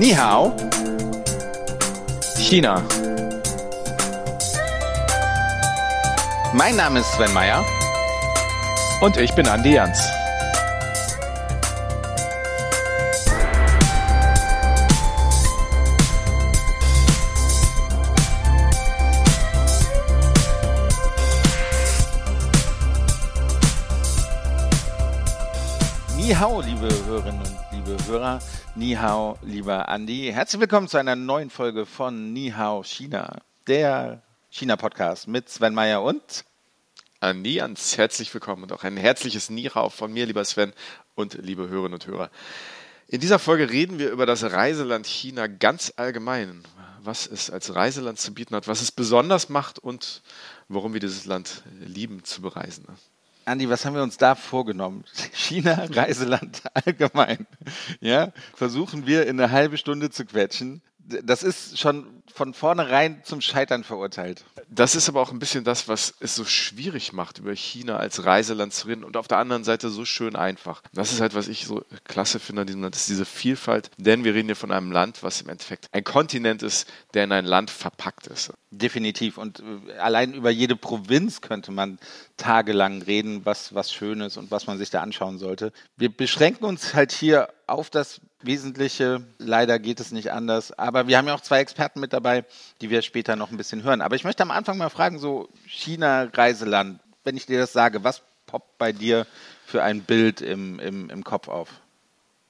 Ni hao. China. Mein Name ist Sven Meyer. Und ich bin Andi Jans. Ni hao, liebe Hörerinnen und liebe Hörer. Ni hao, lieber Andi. Herzlich willkommen zu einer neuen Folge von Ni hao China, der China-Podcast mit Sven Meyer und Andi Jans, herzlich willkommen und auch ein herzliches Nihau von mir, lieber Sven und liebe Hörerinnen und Hörer. In dieser Folge reden wir über das Reiseland China ganz allgemein, was es als Reiseland zu bieten hat, was es besonders macht und warum wir dieses Land lieben zu bereisen. Andi, was haben wir uns da vorgenommen? China, Reiseland allgemein. Ja, versuchen wir in eine halbe Stunde zu quetschen. Das ist schon von vornherein zum Scheitern verurteilt. Das ist aber auch ein bisschen das, was es so schwierig macht, über China als Reiseland zu reden und auf der anderen Seite so schön einfach. Das ist halt, was ich so klasse finde an diesem Land, ist diese Vielfalt, denn wir reden hier von einem Land, was im Endeffekt ein Kontinent ist, der in ein Land verpackt ist. Definitiv. Und äh, allein über jede Provinz könnte man tagelang reden, was, was schön ist und was man sich da anschauen sollte. Wir beschränken uns halt hier auf das Wesentliche. Leider geht es nicht anders. Aber wir haben ja auch zwei Experten mit dabei, die wir später noch ein bisschen hören. Aber ich möchte am Anfang mal fragen, so China-Reiseland, wenn ich dir das sage, was poppt bei dir für ein Bild im, im, im Kopf auf?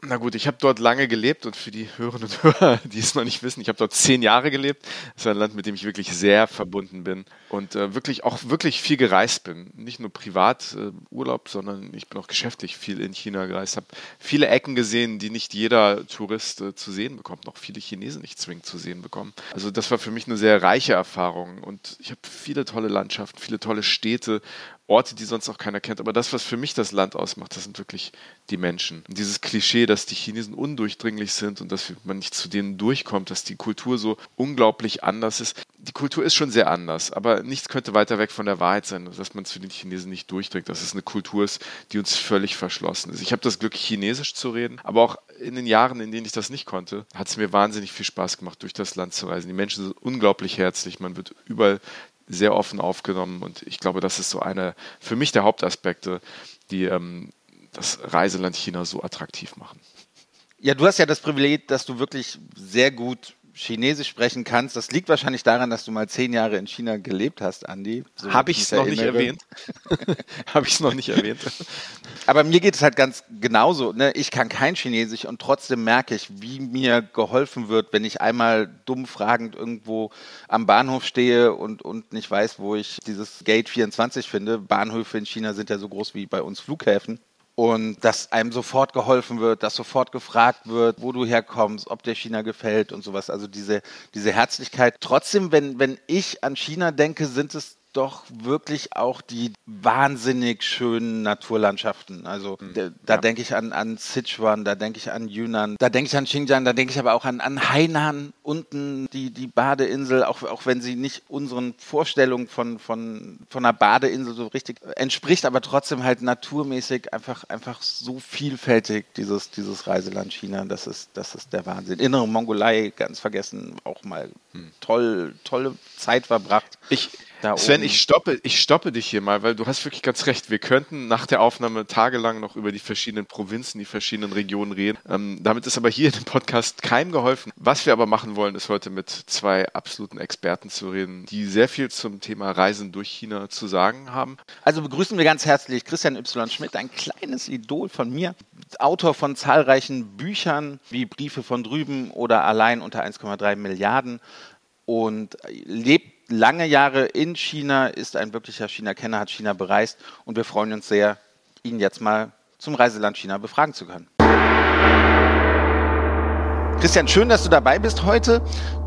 Na gut, ich habe dort lange gelebt und für die Hörerinnen und Hörer, die es noch nicht wissen, ich habe dort zehn Jahre gelebt. Das ist ein Land, mit dem ich wirklich sehr verbunden bin und äh, wirklich auch wirklich viel gereist bin. Nicht nur privat äh, Urlaub, sondern ich bin auch geschäftlich viel in China gereist, habe viele Ecken gesehen, die nicht jeder Tourist äh, zu sehen bekommt, auch viele Chinesen nicht zwingend zu sehen bekommen. Also das war für mich eine sehr reiche Erfahrung und ich habe viele tolle Landschaften, viele tolle Städte Orte, die sonst auch keiner kennt. Aber das, was für mich das Land ausmacht, das sind wirklich die Menschen. Und dieses Klischee, dass die Chinesen undurchdringlich sind und dass man nicht zu denen durchkommt, dass die Kultur so unglaublich anders ist. Die Kultur ist schon sehr anders, aber nichts könnte weiter weg von der Wahrheit sein, dass man zu den Chinesen nicht durchdringt, dass es eine Kultur ist, die uns völlig verschlossen ist. Ich habe das Glück, Chinesisch zu reden, aber auch in den Jahren, in denen ich das nicht konnte, hat es mir wahnsinnig viel Spaß gemacht, durch das Land zu reisen. Die Menschen sind unglaublich herzlich, man wird überall sehr offen aufgenommen und ich glaube, das ist so einer für mich der Hauptaspekte, die ähm, das Reiseland China so attraktiv machen. Ja, du hast ja das Privileg, dass du wirklich sehr gut Chinesisch sprechen kannst. Das liegt wahrscheinlich daran, dass du mal zehn Jahre in China gelebt hast, Andi. So Habe ich es noch nicht erwähnt? Habe ich es noch nicht erwähnt? Aber mir geht es halt ganz genauso. Ne? Ich kann kein Chinesisch und trotzdem merke ich, wie mir geholfen wird, wenn ich einmal dumm fragend irgendwo am Bahnhof stehe und, und nicht weiß, wo ich dieses Gate 24 finde. Bahnhöfe in China sind ja so groß wie bei uns Flughäfen und dass einem sofort geholfen wird, dass sofort gefragt wird, wo du herkommst, ob dir China gefällt und sowas. Also diese, diese Herzlichkeit. Trotzdem, wenn, wenn ich an China denke, sind es doch wirklich auch die wahnsinnig schönen Naturlandschaften. Also mhm. da, da ja. denke ich an, an Sichuan, da denke ich an Yunnan, da denke ich an Xinjiang, da denke ich aber auch an, an Hainan, unten die, die Badeinsel, auch, auch wenn sie nicht unseren Vorstellungen von, von, von einer Badeinsel so richtig entspricht, aber trotzdem halt naturmäßig einfach, einfach so vielfältig, dieses, dieses Reiseland China. Das ist, das ist der Wahnsinn. Innere Mongolei, ganz vergessen, auch mal hm. toll, tolle Zeit verbracht. Ich, Sven, ich stoppe, ich stoppe dich hier mal, weil du hast wirklich ganz recht. Wir könnten nach der Aufnahme tagelang noch über die verschiedenen Provinzen, die verschiedenen Regionen reden. Ähm, damit ist aber hier in dem Podcast keinem geholfen. Was wir aber machen wollen, ist heute mit zwei absoluten Experten zu reden, die sehr viel zum Thema Reisen durch China zu sagen haben. Also begrüßen wir ganz herzlich Christian Y. Schmidt, ein kleines Idol von mir, Autor von zahlreichen Büchern wie Briefe von drüben oder allein unter 1,3 Milliarden und lebt lange Jahre in China, ist ein wirklicher China-Kenner, hat China bereist und wir freuen uns sehr, ihn jetzt mal zum Reiseland China befragen zu können. Christian, schön, dass du dabei bist heute.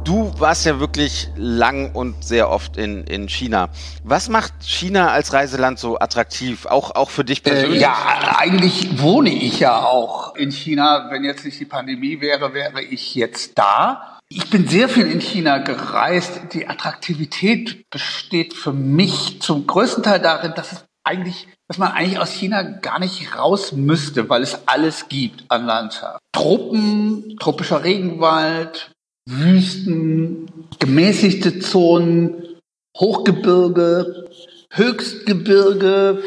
Du warst ja wirklich lang und sehr oft in, in China. Was macht China als Reiseland so attraktiv, auch, auch für dich persönlich? Äh, ja, eigentlich wohne ich ja auch in China. Wenn jetzt nicht die Pandemie wäre, wäre ich jetzt da. Ich bin sehr viel in China gereist. Die Attraktivität besteht für mich zum größten Teil darin, dass es eigentlich dass man eigentlich aus China gar nicht raus müsste, weil es alles gibt an Landschaft. Truppen, tropischer Regenwald, Wüsten, gemäßigte Zonen, Hochgebirge, Höchstgebirge.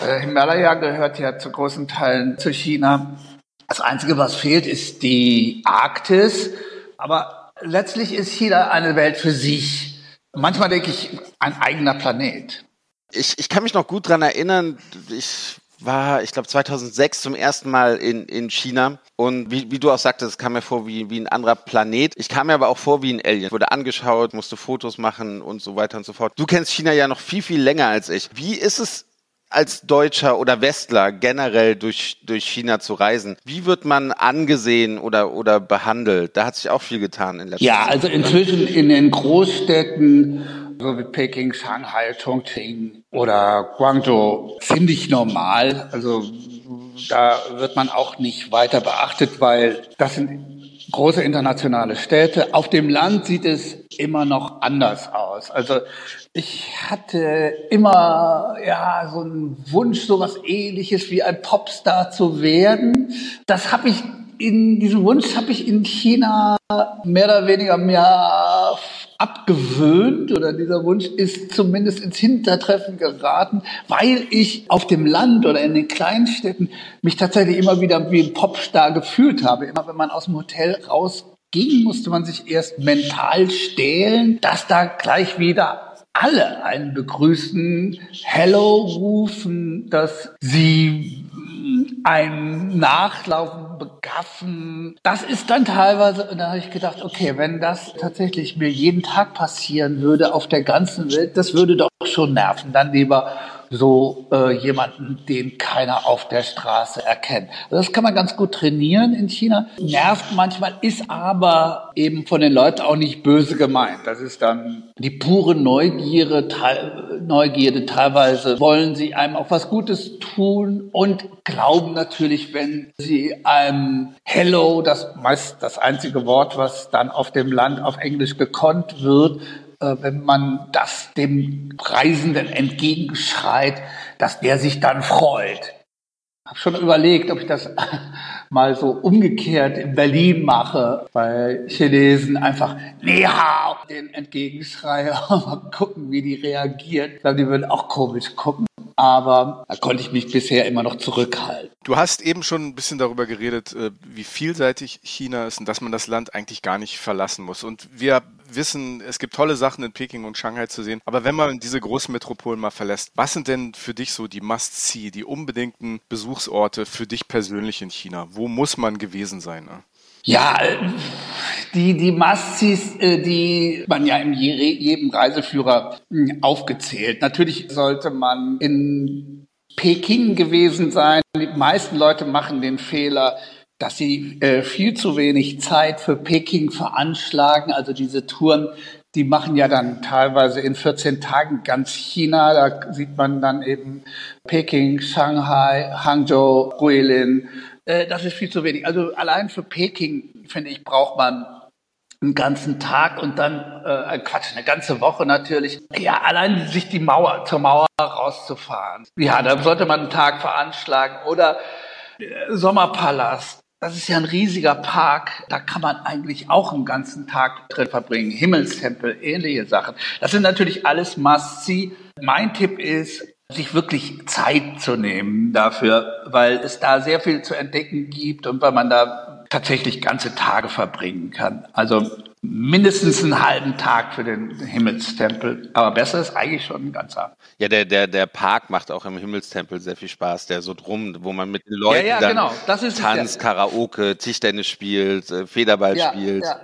Äh, Himalaya gehört ja zu großen Teilen zu China. Das Einzige, was fehlt, ist die Arktis. Aber letztlich ist China eine Welt für sich. Manchmal denke ich, ein eigener Planet. Ich, ich kann mich noch gut dran erinnern, ich war, ich glaube, 2006 zum ersten Mal in, in China. Und wie, wie du auch sagtest, es kam mir vor wie, wie ein anderer Planet. Ich kam mir aber auch vor wie ein Alien. Wurde angeschaut, musste Fotos machen und so weiter und so fort. Du kennst China ja noch viel, viel länger als ich. Wie ist es als Deutscher oder Westler generell durch, durch China zu reisen? Wie wird man angesehen oder, oder behandelt? Da hat sich auch viel getan in letzter Zeit. Ja, also inzwischen in den Großstädten so wie Peking, Shanghai, Chongqing oder Guangzhou ziemlich normal. Also da wird man auch nicht weiter beachtet, weil das sind große internationale Städte. Auf dem Land sieht es immer noch anders aus. Also ich hatte immer ja so einen Wunsch, so was Ähnliches wie ein Popstar zu werden. Das habe ich in diesem Wunsch habe ich in China mehr oder weniger mehr abgewöhnt oder dieser Wunsch ist zumindest ins Hintertreffen geraten, weil ich auf dem Land oder in den Kleinstädten mich tatsächlich immer wieder wie ein Popstar gefühlt habe. Immer wenn man aus dem Hotel rausging, musste man sich erst mental stählen, dass da gleich wieder alle einen begrüßen, Hello rufen, dass sie ein Nachlaufen begaffen. Das ist dann teilweise, und da habe ich gedacht, okay, wenn das tatsächlich mir jeden Tag passieren würde auf der ganzen Welt, das würde doch schon nerven. Dann lieber so äh, jemanden, den keiner auf der Straße erkennt. Also das kann man ganz gut trainieren in China. Nervt manchmal, ist aber eben von den Leuten auch nicht böse gemeint. Das ist dann die pure Neugierde, teil, Neugierde. Teilweise wollen sie einem auch was Gutes tun und glauben natürlich, wenn sie einem Hello, das meist das einzige Wort, was dann auf dem Land auf Englisch gekonnt wird, äh, wenn man das dem Reisenden entgegenschreit, dass der sich dann freut. Ich habe schon überlegt, ob ich das mal so umgekehrt in Berlin mache, bei Chinesen einfach Ni hao den entgegenschreie und mal gucken, wie die reagieren. Ich glaube, die würden auch komisch gucken aber da konnte ich mich bisher immer noch zurückhalten. Du hast eben schon ein bisschen darüber geredet, äh, wie vielseitig China ist und dass man das Land eigentlich gar nicht verlassen muss. Und wir wissen, es gibt tolle Sachen in Peking und Shanghai zu sehen, aber wenn man diese großen Metropolen mal verlässt, was sind denn für dich so die Must-See, die unbedingten Besuchsorte für dich persönlich in China? Wo muss man gewesen sein? Ne? Ja, die, die Mastis, äh, die man ja in jedem Reiseführer hm, aufgezählt. Natürlich sollte man in Peking gewesen sein. Die meisten Leute machen den Fehler, dass sie äh, viel zu wenig Zeit für Peking veranschlagen. Also diese Touren, die machen ja dann teilweise in 14 Tagen ganz China. Da sieht man dann eben Peking, Shanghai, Hangzhou, Guilin, äh, das ist viel zu wenig. Also allein für Peking, finde ich, braucht man einen ganzen Tag und dann, äh, Quatsch, eine ganze Woche natürlich. Ja, allein sich die Mauer, zur Mauer rauszufahren. Ja, da sollte man einen Tag veranschlagen. Oder äh, Sommerpalast. Das ist ja ein riesiger Park. Da kann man eigentlich auch einen ganzen Tag drin verbringen. Himmelstempel, ähnliche Sachen. Das sind natürlich alles Must-See. Mein Tipp ist, sich wirklich Zeit zu nehmen dafür, weil es da sehr viel zu entdecken gibt und weil man da tatsächlich ganze Tage verbringen kann. Also mindestens einen halben Tag für den Himmelstempel. Aber besser ist eigentlich schon ein ganzer. Ja, der, der, der Park macht auch im Himmelstempel sehr viel Spaß, der so drum, wo man mit den Leuten ja, ja, genau. tanzt, Karaoke, Tischtennis spielt, äh, Federball ja, spielt. Ja.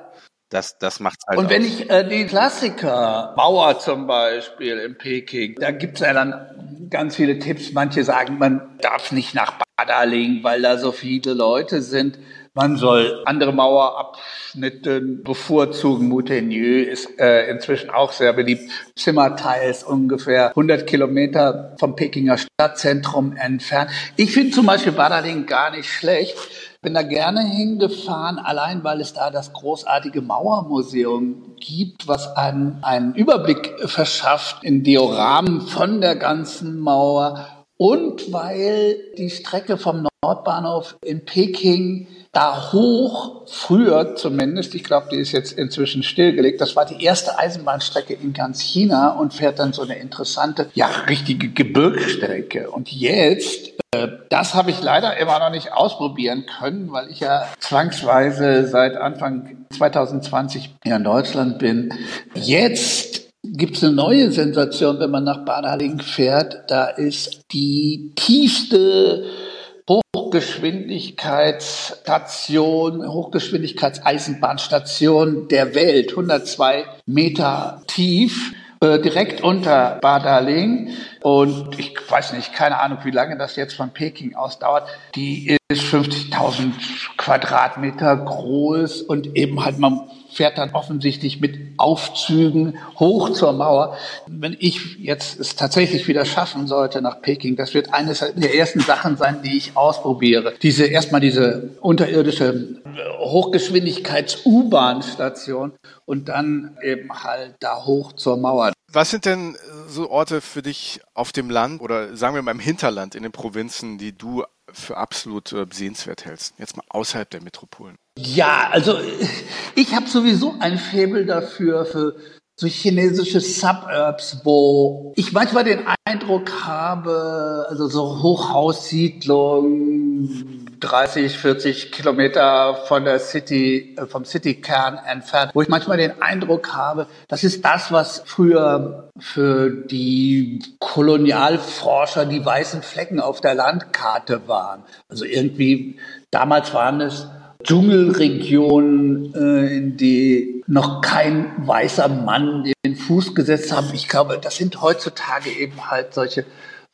Das, das macht's halt. Und wenn aus. ich äh, die Klassiker, Bauer zum Beispiel in Peking, da gibt's ja dann ganz viele Tipps. Manche sagen, man darf nicht nach Badaling, weil da so viele Leute sind. Man soll andere Mauerabschnitte bevorzugen. Moutenieu ist äh, inzwischen auch sehr beliebt. Zimmerteil ist ungefähr 100 Kilometer vom Pekinger Stadtzentrum entfernt. Ich finde zum Beispiel Badaling gar nicht schlecht bin da gerne hingefahren, allein weil es da das großartige Mauermuseum gibt, was einem einen Überblick verschafft in Dioramen von der ganzen Mauer und weil die Strecke vom Nordbahnhof in Peking da hoch, früher zumindest, ich glaube, die ist jetzt inzwischen stillgelegt, das war die erste Eisenbahnstrecke in ganz China und fährt dann so eine interessante, ja, richtige Gebirgsstrecke. Und jetzt äh, das habe ich leider immer noch nicht ausprobieren können, weil ich ja zwangsweise seit Anfang 2020 hier in Deutschland bin. Jetzt gibt es eine neue Sensation, wenn man nach Bad Halling fährt. Da ist die tiefste Hochgeschwindigkeitsstation, Hochgeschwindigkeitseisenbahnstation der Welt, 102 Meter tief. Äh, direkt unter Badaling. Und ich weiß nicht, keine Ahnung, wie lange das jetzt von Peking aus dauert. Die ist 50.000 Quadratmeter groß und eben halt, man fährt dann offensichtlich mit Aufzügen hoch zur Mauer. Wenn ich jetzt es tatsächlich wieder schaffen sollte nach Peking, das wird eines der ersten Sachen sein, die ich ausprobiere. Diese, erstmal diese unterirdische Hochgeschwindigkeits-U-Bahn-Station und dann eben halt da hoch zur Mauer. Was sind denn so Orte für dich auf dem Land oder sagen wir mal im Hinterland in den Provinzen, die du für absolut äh, sehenswert hältst? Jetzt mal außerhalb der Metropolen. Ja, also ich habe sowieso ein Faible dafür, für so chinesische Suburbs, wo ich manchmal den Eindruck habe, also so Hochhaussiedlungen, 30, 40 Kilometer von der City, äh, vom Citykern entfernt, wo ich manchmal den Eindruck habe, das ist das, was früher für die Kolonialforscher die weißen Flecken auf der Landkarte waren. Also irgendwie, damals waren es Dschungelregionen, äh, in die noch kein weißer Mann den Fuß gesetzt haben. Ich glaube, das sind heutzutage eben halt solche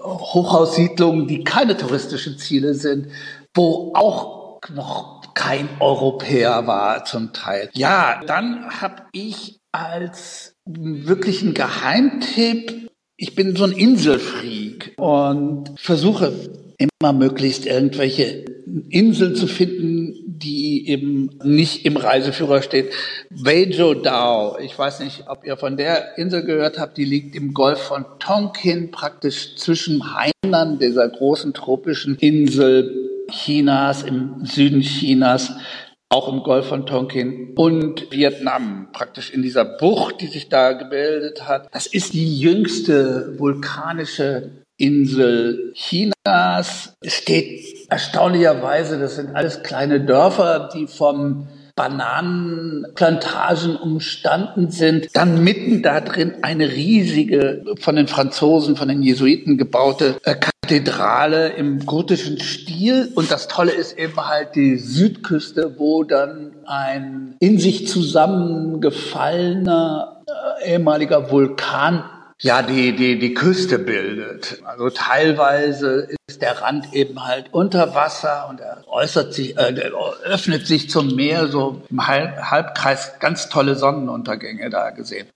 Hochhaussiedlungen, die keine touristischen Ziele sind, wo auch noch kein Europäer war zum Teil. Ja, dann habe ich als wirklichen Geheimtipp, ich bin so ein Inselfreak und versuche immer möglichst irgendwelche Inseln zu finden, die eben nicht im Reiseführer steht. Bejo Dao, ich weiß nicht, ob ihr von der Insel gehört habt, die liegt im Golf von Tonkin, praktisch zwischen Hainan, dieser großen tropischen Insel Chinas, im Süden Chinas, auch im Golf von Tonkin und Vietnam, praktisch in dieser Bucht, die sich da gebildet hat. Das ist die jüngste vulkanische Insel Chinas. Es steht erstaunlicherweise, das sind alles kleine Dörfer, die vom Bananenplantagen umstanden sind. Dann mitten da drin eine riesige, von den Franzosen, von den Jesuiten gebaute äh, Kathedrale im gotischen Stil. Und das Tolle ist eben halt die Südküste, wo dann ein in sich zusammengefallener äh, ehemaliger Vulkan ja, die, die, die Küste bildet. Also teilweise ist der Rand eben halt unter Wasser und er äußert sich, äh, öffnet sich zum Meer, so im Halbkreis ganz tolle Sonnenuntergänge da gesehen.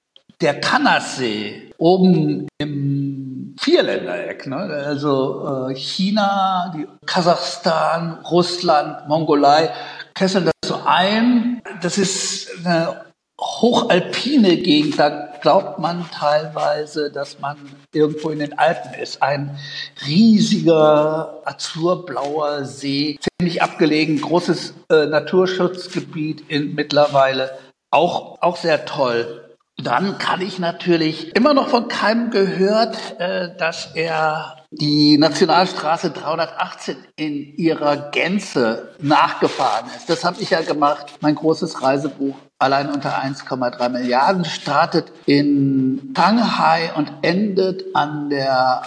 Der Kanassee oben im Vierländereck, ne? also äh, China, die Kasachstan, Russland, Mongolei, kesseln das so ein. Das ist eine hochalpine Gegend, da glaubt man teilweise, dass man irgendwo in den Alpen ist. Ein riesiger azurblauer See, ziemlich abgelegen, großes äh, Naturschutzgebiet in, mittlerweile, auch, auch sehr toll. Dann kann ich natürlich immer noch von keinem gehört, äh, dass er die Nationalstraße 318 in ihrer Gänze nachgefahren ist. Das habe ich ja gemacht. Mein großes Reisebuch allein unter 1,3 Milliarden startet in Shanghai und endet an der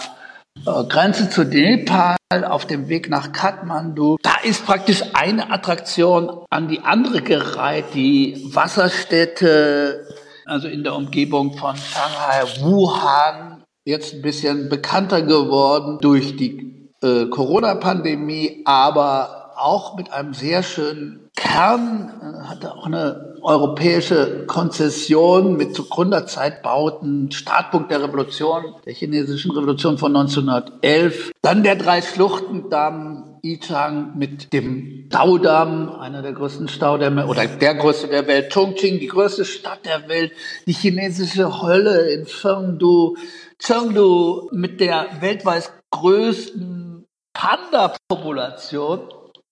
äh, Grenze zu Nepal auf dem Weg nach Kathmandu. Da ist praktisch eine Attraktion an die andere gereiht, die Wasserstätte, also in der Umgebung von Shanghai, Wuhan, jetzt ein bisschen bekannter geworden durch die äh, Corona-Pandemie, aber auch mit einem sehr schönen Kern, äh, hatte auch eine europäische Konzession mit zu Gründerzeitbauten, Startpunkt der Revolution, der chinesischen Revolution von 1911. Dann der Drei-Schluchten-Damm, Yichang mit dem Staudamm, einer der größten Staudämme oder der größte der Welt, Chongqing, die größte Stadt der Welt, die chinesische Hölle in Chengdu, Chengdu mit der weltweit größten Panda-Population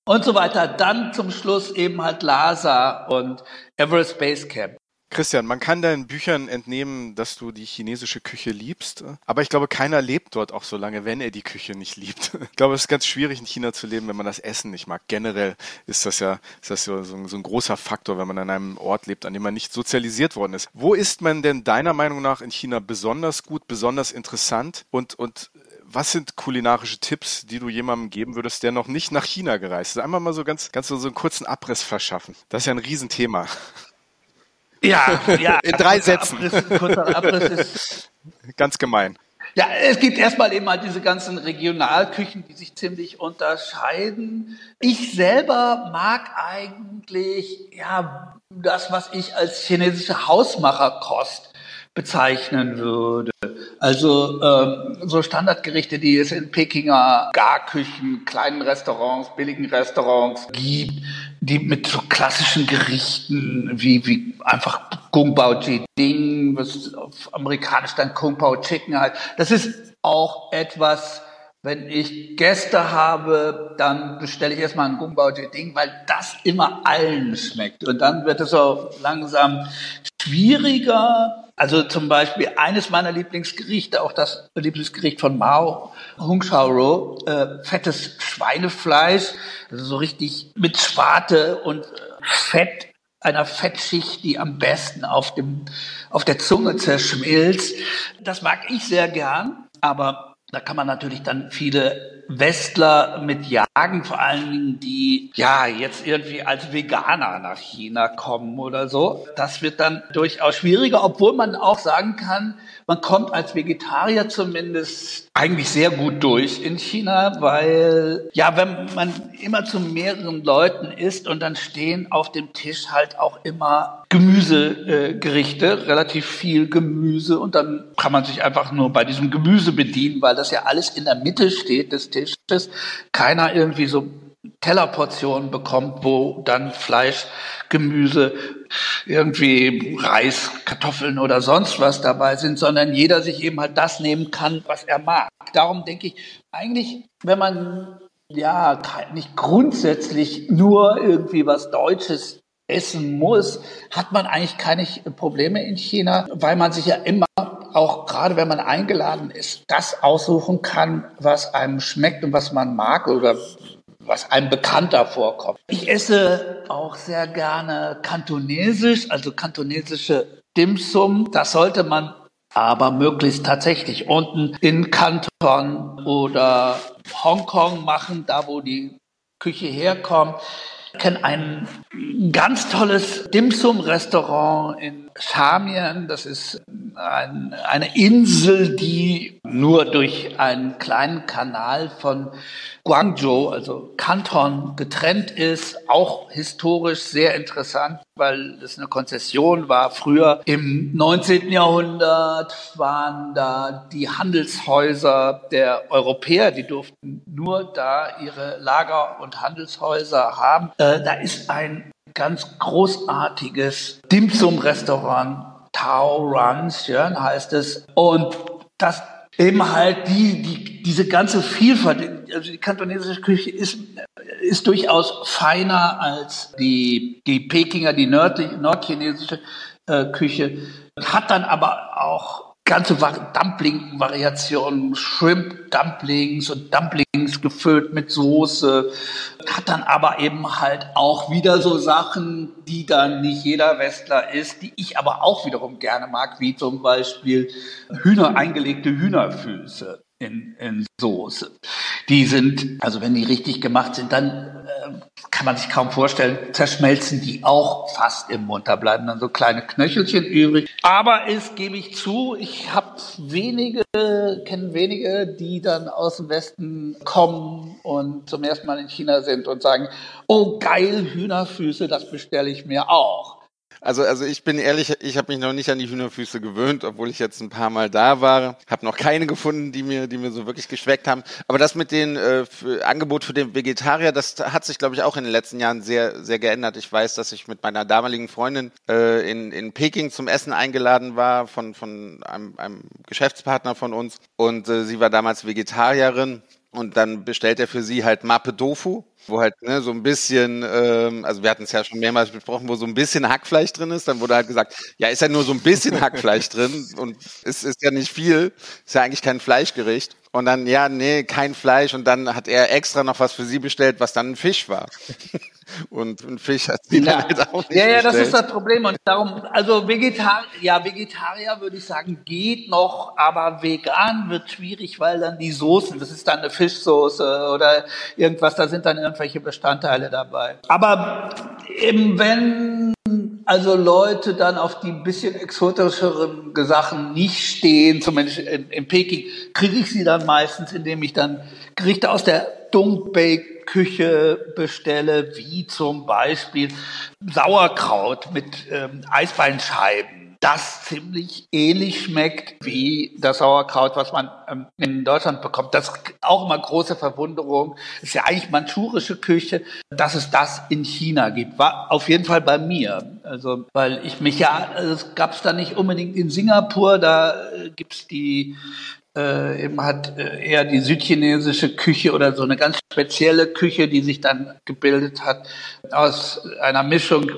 und so weiter. Dann zum Schluss eben halt Lhasa und Everest Base Camp. Christian, man kann deinen Büchern entnehmen, dass du die chinesische Küche liebst, aber ich glaube, keiner lebt dort auch so lange, wenn er die Küche nicht liebt. Ich glaube, es ist ganz schwierig in China zu leben, wenn man das Essen nicht mag. Generell ist das ja, ist das so, so, ein, so ein großer Faktor, wenn man an einem Ort lebt, an dem man nicht sozialisiert worden ist. Wo ist man denn deiner Meinung nach in China besonders gut, besonders interessant und, und was sind kulinarische Tipps, die du jemandem geben würdest, der noch nicht nach China gereist ist? Einmal mal so ganz, ganz so einen kurzen Abriss verschaffen. Das ist ja ein Riesenthema. Ja, ja. In drei Sätzen. Abriss, kurzer Abriss ist. Ganz gemein. Ja, es gibt erstmal eben halt diese ganzen Regionalküchen, die sich ziemlich unterscheiden. Ich selber mag eigentlich, ja, das, was ich als chinesische Hausmacherkost bezeichnen würde. Also ähm, so Standardgerichte, die es in Pekinger Garküchen, kleinen Restaurants, billigen Restaurants gibt, die mit so klassischen Gerichten wie, wie einfach Kung Pao Ji Ding, was auf amerikanisch dann Kung Pao Chicken halt. Das ist auch etwas, wenn ich Gäste habe, dann bestelle ich erstmal ein Kung Pao Ji Ding, weil das immer allen schmeckt. Und dann wird es so langsam schwieriger. Also zum Beispiel eines meiner Lieblingsgerichte, auch das Lieblingsgericht von Mao, Hung Shao Ro, äh, fettes Schweinefleisch, also so richtig mit Schwarte und Fett einer Fettschicht, die am besten auf dem, auf der Zunge zerschmilzt. Das mag ich sehr gern, aber da kann man natürlich dann viele Westler mit jagen, vor allen Dingen, die ja jetzt irgendwie als Veganer nach China kommen oder so. Das wird dann durchaus schwieriger, obwohl man auch sagen kann, man kommt als Vegetarier zumindest eigentlich sehr gut durch in China, weil ja, wenn man immer zu mehreren Leuten isst und dann stehen auf dem Tisch halt auch immer Gemüsegerichte, relativ viel Gemüse und dann kann man sich einfach nur bei diesem Gemüse bedienen, weil das ja alles in der Mitte steht des Tisches. Keiner irgendwie so Tellerportionen bekommt, wo dann Fleisch, Gemüse, irgendwie Reis, Kartoffeln oder sonst was dabei sind, sondern jeder sich eben halt das nehmen kann, was er mag. Darum denke ich, eigentlich, wenn man ja nicht grundsätzlich nur irgendwie was Deutsches essen muss, hat man eigentlich keine Probleme in China, weil man sich ja immer auch gerade wenn man eingeladen ist, das aussuchen kann, was einem schmeckt und was man mag oder was einem bekannter vorkommt. Ich esse auch sehr gerne kantonesisch, also kantonesische Dimsum. Das sollte man aber möglichst tatsächlich unten in Kanton oder Hongkong machen, da wo die Küche herkommt. Ich kenne ein ganz tolles Dimsum-Restaurant in Shamien. Das ist ein, eine Insel, die nur durch einen kleinen Kanal von Guangzhou, also Kanton, getrennt ist. Auch historisch sehr interessant, weil es eine Konzession war. Früher im 19. Jahrhundert waren da die Handelshäuser der Europäer, die durften nur da ihre Lager und Handelshäuser haben. Äh, da ist ein ganz großartiges Dim-Sum-Restaurant, Tao Runs, ja, heißt es. Und das eben halt die, die, diese ganze Vielfalt, also die kantonesische Küche ist, ist durchaus feiner als die, die Pekinger, die nord, nordchinesische äh, Küche, hat dann aber auch ganze Dumpling-Variationen, Shrimp-Dumplings und Dumplings gefüllt mit Soße. Hat dann aber eben halt auch wieder so Sachen, die dann nicht jeder Westler isst, die ich aber auch wiederum gerne mag, wie zum Beispiel Hühner, eingelegte Hühnerfüße in, in Soße. Die sind, also wenn die richtig gemacht sind, dann äh, kann man sich kaum vorstellen, zerschmelzen die auch fast im Mund. Da bleiben dann so kleine Knöchelchen übrig. Aber es gebe ich zu, ich habe wenige, kenne wenige, die dann aus dem Westen kommen und zum ersten Mal in China sind und sagen, oh geil, Hühnerfüße, das bestelle ich mir auch. Also, also ich bin ehrlich, ich habe mich noch nicht an die Hühnerfüße gewöhnt, obwohl ich jetzt ein paar Mal da war. Habe noch keine gefunden, die mir, die mir so wirklich geschmeckt haben. Aber das mit dem äh, Angebot für den Vegetarier, das hat sich, glaube ich, auch in den letzten Jahren sehr, sehr geändert. Ich weiß, dass ich mit meiner damaligen Freundin äh, in, in Peking zum Essen eingeladen war von, von einem, einem Geschäftspartner von uns. Und äh, sie war damals Vegetarierin. Und dann bestellt er für sie halt Mappe Tofu, wo halt ne, so ein bisschen, ähm, also wir hatten es ja schon mehrmals besprochen, wo so ein bisschen Hackfleisch drin ist. Dann wurde halt gesagt, ja, ist ja nur so ein bisschen Hackfleisch drin und es ist ja nicht viel, ist ja eigentlich kein Fleischgericht. Und dann, ja, nee, kein Fleisch. Und dann hat er extra noch was für sie bestellt, was dann ein Fisch war. Und ein Fisch hat sie ja. halt auch nicht Ja, ja, das ist das Problem. Und darum, also Vegetar ja, Vegetarier würde ich sagen, geht noch, aber vegan wird schwierig, weil dann die Soßen, das ist dann eine Fischsoße oder irgendwas, da sind dann irgendwelche Bestandteile dabei. Aber eben wenn also Leute dann auf die bisschen exotischeren Sachen nicht stehen, zumindest in, in Peking, kriege ich sie dann meistens, indem ich dann Gerichte aus der Dungbake-Küche bestelle, wie zum Beispiel Sauerkraut mit ähm, Eisbeinscheiben. Das ziemlich ähnlich schmeckt wie das Sauerkraut, was man ähm, in Deutschland bekommt. Das ist auch immer große Verwunderung. Ist ja eigentlich manchurische Küche, dass es das in China gibt. War auf jeden Fall bei mir. Also, weil ich mich ja, es gab es da nicht unbedingt in Singapur, da äh, gibt's die äh, eben hat äh, eher die südchinesische Küche oder so eine ganz spezielle Küche, die sich dann gebildet hat aus einer Mischung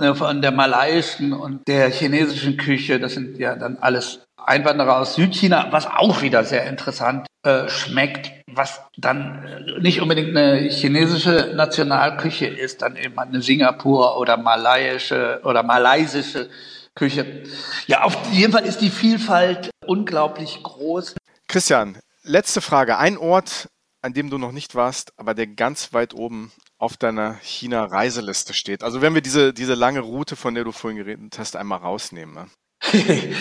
äh, von der malaiischen und der chinesischen Küche. Das sind ja dann alles Einwanderer aus Südchina, was auch wieder sehr interessant äh, schmeckt, was dann äh, nicht unbedingt eine chinesische Nationalküche ist, dann eben eine Singapur oder malaiische oder malaysische Küche. Ja, auf jeden Fall ist die Vielfalt unglaublich groß. Christian, letzte Frage. Ein Ort, an dem du noch nicht warst, aber der ganz weit oben auf deiner China-Reiseliste steht. Also wenn wir diese, diese lange Route, von der du vorhin geredet hast, einmal rausnehmen. Ne?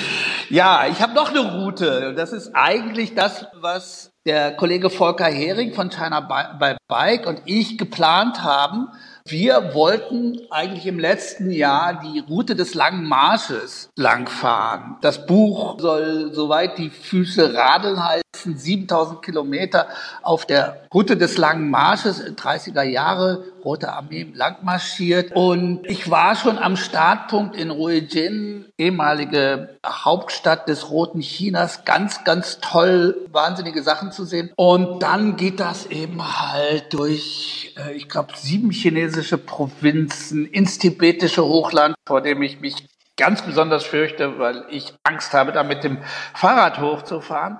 ja, ich habe noch eine Route. Das ist eigentlich das, was der Kollege Volker Hering von China by Bike und ich geplant haben. Wir wollten eigentlich im letzten Jahr die Route des langen Marsches langfahren. Das Buch soll, soweit die Füße radeln heißen, 7000 Kilometer auf der Route des langen Marsches, 30er Jahre, Rote Armee lang marschiert. Und ich war schon am Startpunkt in Ruijin, ehemalige Hauptstadt des Roten Chinas. Ganz, ganz toll, wahnsinnige Sachen zu sehen. Und dann geht das eben halt durch, äh, ich glaube, sieben chinesische Provinzen ins tibetische Hochland, vor dem ich mich ganz besonders fürchte, weil ich Angst habe, da mit dem Fahrrad hochzufahren.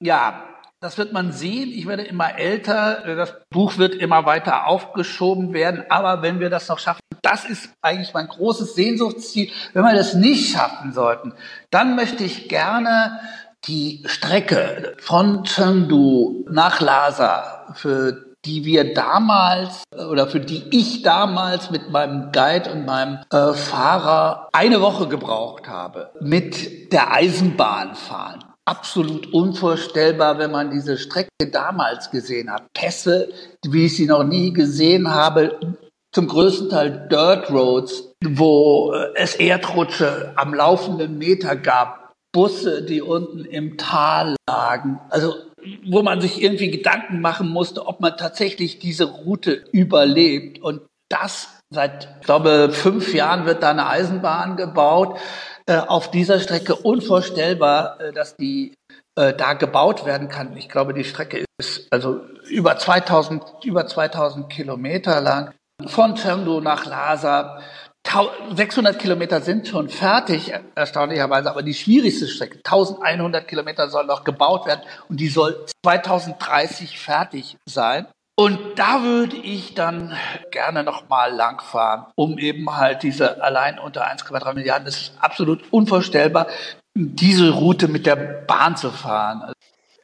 Ja, das wird man sehen. Ich werde immer älter. Das Buch wird immer weiter aufgeschoben werden. Aber wenn wir das noch schaffen, das ist eigentlich mein großes Sehnsuchtsziel. Wenn wir das nicht schaffen sollten, dann möchte ich gerne die Strecke von Chengdu nach Lhasa, für die wir damals oder für die ich damals mit meinem Guide und meinem äh, Fahrer eine Woche gebraucht habe, mit der Eisenbahn fahren absolut unvorstellbar, wenn man diese Strecke damals gesehen hat. Pässe, wie ich sie noch nie gesehen habe, zum größten Teil Dirt Roads, wo es Erdrutsche am laufenden Meter gab, Busse, die unten im Tal lagen. Also wo man sich irgendwie Gedanken machen musste, ob man tatsächlich diese Route überlebt. Und das seit, ich glaube, fünf Jahren wird da eine Eisenbahn gebaut. Äh, auf dieser Strecke unvorstellbar, äh, dass die äh, da gebaut werden kann. Ich glaube, die Strecke ist also über 2000, über 2000 Kilometer lang. Von Chengdu nach Lhasa. 600 Kilometer sind schon fertig, erstaunlicherweise, aber die schwierigste Strecke, 1100 Kilometer soll noch gebaut werden und die soll 2030 fertig sein. Und da würde ich dann gerne nochmal langfahren, um eben halt diese allein unter 1,3 Milliarden, das ist absolut unvorstellbar, diese Route mit der Bahn zu fahren.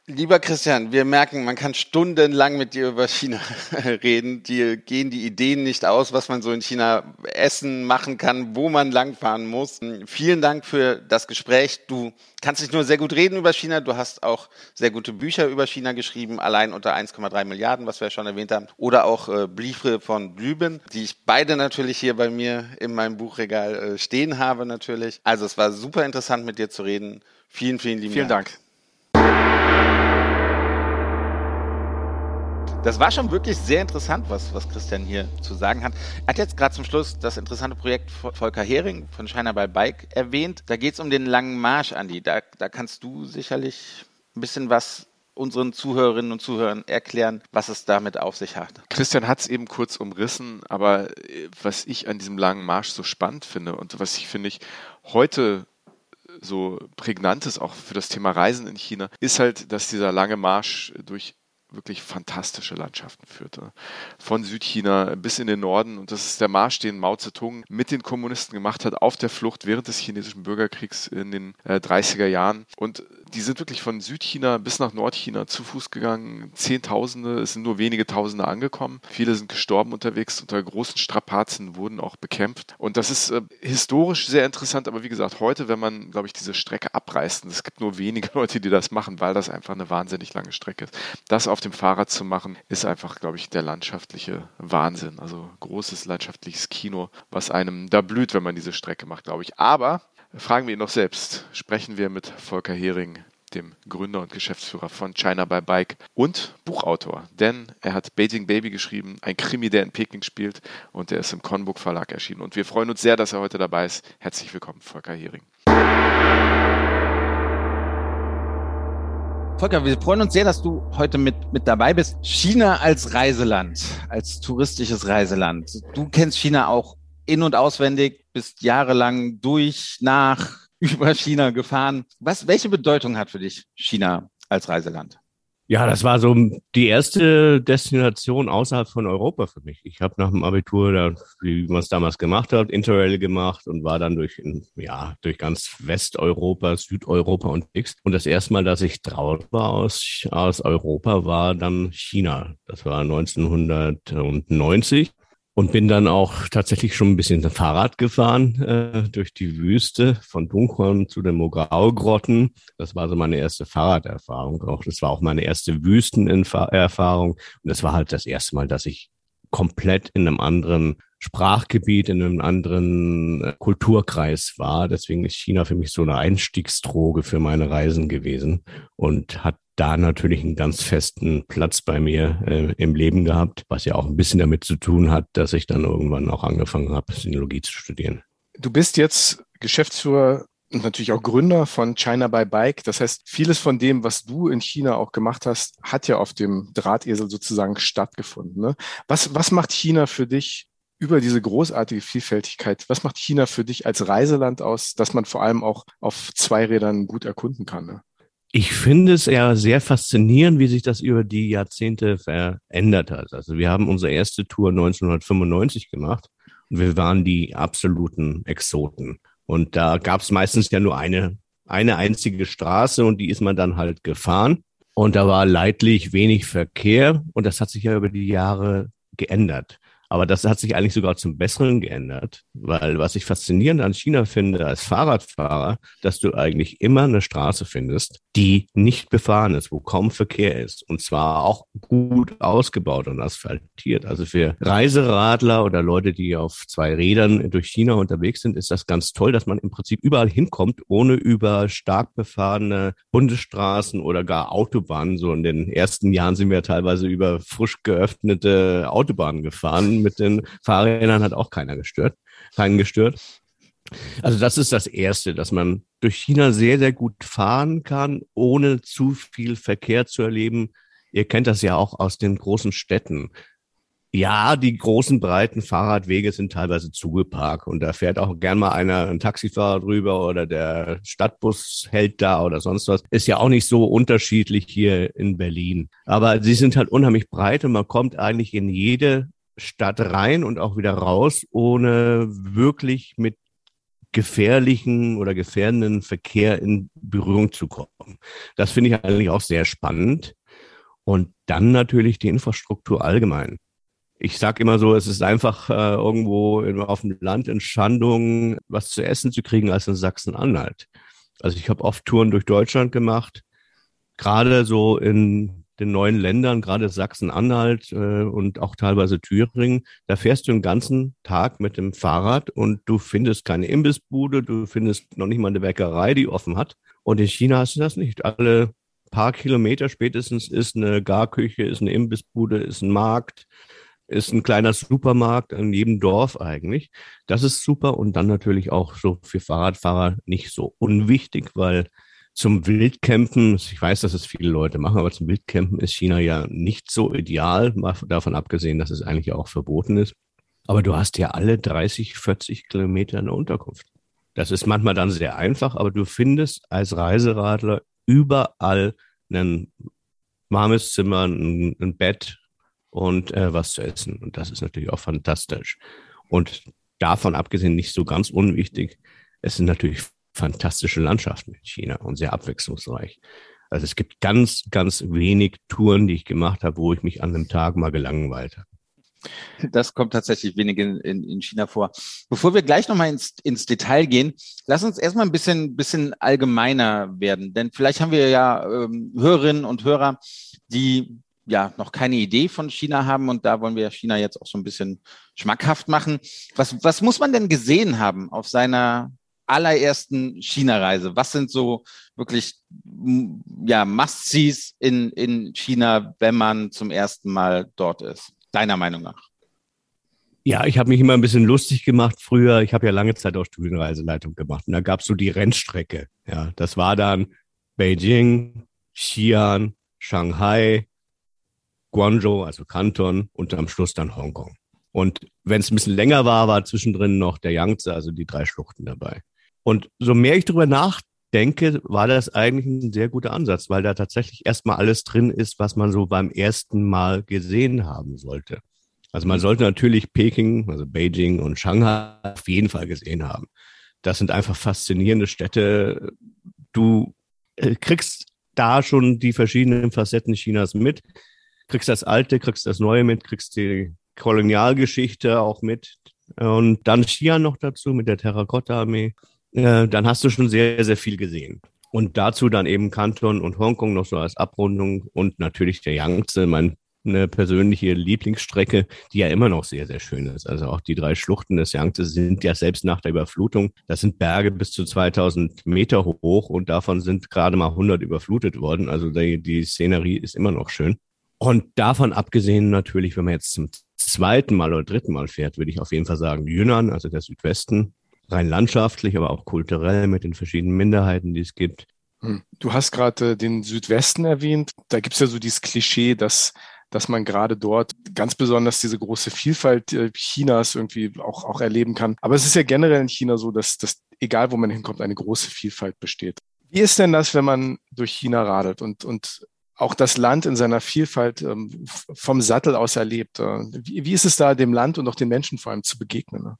Lieber Christian, wir merken, man kann stundenlang mit dir über China reden. Dir gehen die Ideen nicht aus, was man so in China essen, machen kann, wo man langfahren muss. Vielen Dank für das Gespräch. Du kannst nicht nur sehr gut reden über China, du hast auch sehr gute Bücher über China geschrieben, allein unter 1,3 Milliarden, was wir ja schon erwähnt haben. Oder auch äh, Briefe von Lüben, die ich beide natürlich hier bei mir in meinem Buchregal äh, stehen habe natürlich. Also es war super interessant mit dir zu reden. Vielen, vielen lieben Vielen Dank. Dank. Das war schon wirklich sehr interessant, was, was Christian hier zu sagen hat. Er hat jetzt gerade zum Schluss das interessante Projekt Volker Hering von China by Bike erwähnt. Da geht es um den langen Marsch, Andi. Da, da kannst du sicherlich ein bisschen was unseren Zuhörerinnen und Zuhörern erklären, was es damit auf sich hat. Christian hat es eben kurz umrissen, aber äh, was ich an diesem langen Marsch so spannend finde und was ich finde ich heute so prägnant ist auch für das Thema Reisen in China, ist halt, dass dieser lange Marsch durch wirklich fantastische Landschaften führte. Von Südchina bis in den Norden. Und das ist der Marsch, den Mao Zedong mit den Kommunisten gemacht hat, auf der Flucht während des chinesischen Bürgerkriegs in den äh, 30er Jahren. Und die sind wirklich von Südchina bis nach Nordchina zu Fuß gegangen. Zehntausende, es sind nur wenige Tausende angekommen. Viele sind gestorben unterwegs. Unter großen Strapazen wurden auch bekämpft. Und das ist äh, historisch sehr interessant. Aber wie gesagt, heute, wenn man, glaube ich, diese Strecke abreißt, und es gibt nur wenige Leute, die das machen, weil das einfach eine wahnsinnig lange Strecke ist, das auf dem Fahrrad zu machen, ist einfach, glaube ich, der landschaftliche Wahnsinn. Also großes landschaftliches Kino, was einem da blüht, wenn man diese Strecke macht, glaube ich. Aber fragen wir ihn noch selbst. Sprechen wir mit Volker Hering, dem Gründer und Geschäftsführer von China by Bike und Buchautor. Denn er hat Beijing Baby geschrieben, ein Krimi, der in Peking spielt und der ist im Conbook Verlag erschienen. Und wir freuen uns sehr, dass er heute dabei ist. Herzlich willkommen, Volker Hering. Volker, wir freuen uns sehr, dass du heute mit, mit dabei bist. China als Reiseland, als touristisches Reiseland. Du kennst China auch in- und auswendig, bist jahrelang durch, nach, über China gefahren. Was, welche Bedeutung hat für dich China als Reiseland? Ja, das war so die erste Destination außerhalb von Europa für mich. Ich habe nach dem Abitur, da, wie man es damals gemacht hat, Interrail gemacht und war dann durch, ja, durch ganz Westeuropa, Südeuropa unterwegs. Und das erste Mal, dass ich draußen war aus, aus Europa, war dann China. Das war 1990 und bin dann auch tatsächlich schon ein bisschen Fahrrad gefahren äh, durch die Wüste von Dunhuan zu den Mogao-Grotten. Das war so meine erste Fahrraderfahrung. Auch das war auch meine erste Wüstenerfahrung. Und das war halt das erste Mal, dass ich komplett in einem anderen Sprachgebiet, in einem anderen äh, Kulturkreis war. Deswegen ist China für mich so eine Einstiegsdroge für meine Reisen gewesen und hat da natürlich einen ganz festen Platz bei mir äh, im Leben gehabt, was ja auch ein bisschen damit zu tun hat, dass ich dann irgendwann auch angefangen habe, Sinologie zu studieren. Du bist jetzt Geschäftsführer und natürlich auch Gründer von China by Bike. Das heißt, vieles von dem, was du in China auch gemacht hast, hat ja auf dem Drahtesel sozusagen stattgefunden. Ne? Was, was macht China für dich über diese großartige Vielfältigkeit? Was macht China für dich als Reiseland aus, dass man vor allem auch auf zwei Rädern gut erkunden kann? Ne? Ich finde es ja sehr faszinierend, wie sich das über die Jahrzehnte verändert hat. Also wir haben unsere erste Tour 1995 gemacht und wir waren die absoluten Exoten. Und da gab es meistens ja nur eine, eine einzige Straße und die ist man dann halt gefahren. Und da war leidlich wenig Verkehr und das hat sich ja über die Jahre geändert. Aber das hat sich eigentlich sogar zum Besseren geändert, weil was ich faszinierend an China finde als Fahrradfahrer, dass du eigentlich immer eine Straße findest, die nicht befahren ist, wo kaum Verkehr ist und zwar auch gut ausgebaut und asphaltiert. Also für Reiseradler oder Leute, die auf zwei Rädern durch China unterwegs sind, ist das ganz toll, dass man im Prinzip überall hinkommt, ohne über stark befahrene Bundesstraßen oder gar Autobahnen. So in den ersten Jahren sind wir teilweise über frisch geöffnete Autobahnen gefahren mit den Fahrrädern hat auch keiner gestört, keinen gestört. Also das ist das Erste, dass man durch China sehr, sehr gut fahren kann, ohne zu viel Verkehr zu erleben. Ihr kennt das ja auch aus den großen Städten. Ja, die großen, breiten Fahrradwege sind teilweise zugeparkt und da fährt auch gern mal einer, ein Taxifahrer drüber oder der Stadtbus hält da oder sonst was. Ist ja auch nicht so unterschiedlich hier in Berlin. Aber sie sind halt unheimlich breit und man kommt eigentlich in jede Stadt rein und auch wieder raus, ohne wirklich mit gefährlichen oder gefährdenden Verkehr in Berührung zu kommen. Das finde ich eigentlich auch sehr spannend. Und dann natürlich die Infrastruktur allgemein. Ich sage immer so, es ist einfach äh, irgendwo auf dem Land in Schandung was zu essen zu kriegen als in Sachsen-Anhalt. Also ich habe oft Touren durch Deutschland gemacht, gerade so in den neuen Ländern, gerade Sachsen-Anhalt äh, und auch teilweise Thüringen, da fährst du den ganzen Tag mit dem Fahrrad und du findest keine Imbissbude, du findest noch nicht mal eine Bäckerei, die offen hat. Und in China hast du das nicht. Alle paar Kilometer spätestens ist eine Garküche, ist eine Imbissbude, ist ein Markt, ist ein kleiner Supermarkt in jedem Dorf eigentlich. Das ist super und dann natürlich auch so für Fahrradfahrer nicht so unwichtig, weil zum Wildcampen, ich weiß, dass es viele Leute machen, aber zum Wildcampen ist China ja nicht so ideal, davon abgesehen, dass es eigentlich auch verboten ist. Aber du hast ja alle 30, 40 Kilometer eine Unterkunft. Das ist manchmal dann sehr einfach, aber du findest als Reiseradler überall ein warmes Zimmer, ein, ein Bett, und äh, was zu essen. Und das ist natürlich auch fantastisch. Und davon abgesehen nicht so ganz unwichtig, es sind natürlich fantastische Landschaften in China und sehr abwechslungsreich. Also es gibt ganz, ganz wenig Touren, die ich gemacht habe, wo ich mich an einem Tag mal gelangweilt habe. Das kommt tatsächlich wenig in, in, in China vor. Bevor wir gleich nochmal ins, ins Detail gehen, lass uns erstmal ein bisschen, bisschen allgemeiner werden. Denn vielleicht haben wir ja ähm, Hörerinnen und Hörer, die ja noch keine Idee von China haben und da wollen wir China jetzt auch so ein bisschen schmackhaft machen. Was, was muss man denn gesehen haben auf seiner allerersten China-Reise? Was sind so wirklich ja, Must-Sees in, in China, wenn man zum ersten Mal dort ist, deiner Meinung nach? Ja, ich habe mich immer ein bisschen lustig gemacht früher. Ich habe ja lange Zeit auch Studienreiseleitung gemacht und da gab es so die Rennstrecke. Ja, das war dann Beijing, Xi'an, Shanghai, Guangzhou, also Kanton und am Schluss dann Hongkong. Und wenn es ein bisschen länger war, war zwischendrin noch der Yangtze, also die drei Schluchten dabei. Und so mehr ich darüber nachdenke, war das eigentlich ein sehr guter Ansatz, weil da tatsächlich erstmal alles drin ist, was man so beim ersten Mal gesehen haben sollte. Also man sollte natürlich Peking, also Beijing und Shanghai auf jeden Fall gesehen haben. Das sind einfach faszinierende Städte. Du äh, kriegst da schon die verschiedenen Facetten Chinas mit kriegst das Alte, kriegst das Neue mit, kriegst die Kolonialgeschichte auch mit und dann Xi'an noch dazu mit der Terrakotta-Armee. Äh, dann hast du schon sehr, sehr viel gesehen. Und dazu dann eben Kanton und Hongkong noch so als Abrundung und natürlich der Yangtze, meine persönliche Lieblingsstrecke, die ja immer noch sehr, sehr schön ist. Also auch die drei Schluchten des Yangtze sind ja selbst nach der Überflutung, das sind Berge bis zu 2000 Meter hoch und davon sind gerade mal 100 überflutet worden. Also die, die Szenerie ist immer noch schön. Und davon abgesehen natürlich, wenn man jetzt zum zweiten Mal oder dritten Mal fährt, würde ich auf jeden Fall sagen, Yunnan, also der Südwesten, rein landschaftlich, aber auch kulturell mit den verschiedenen Minderheiten, die es gibt. Hm. Du hast gerade den Südwesten erwähnt. Da gibt es ja so dieses Klischee, dass, dass man gerade dort ganz besonders diese große Vielfalt äh, Chinas irgendwie auch, auch erleben kann. Aber es ist ja generell in China so, dass, dass egal wo man hinkommt, eine große Vielfalt besteht. Wie ist denn das, wenn man durch China radelt und, und auch das Land in seiner Vielfalt ähm, vom Sattel aus erlebt. Äh, wie, wie, ist es da, dem Land und auch den Menschen vor allem zu begegnen?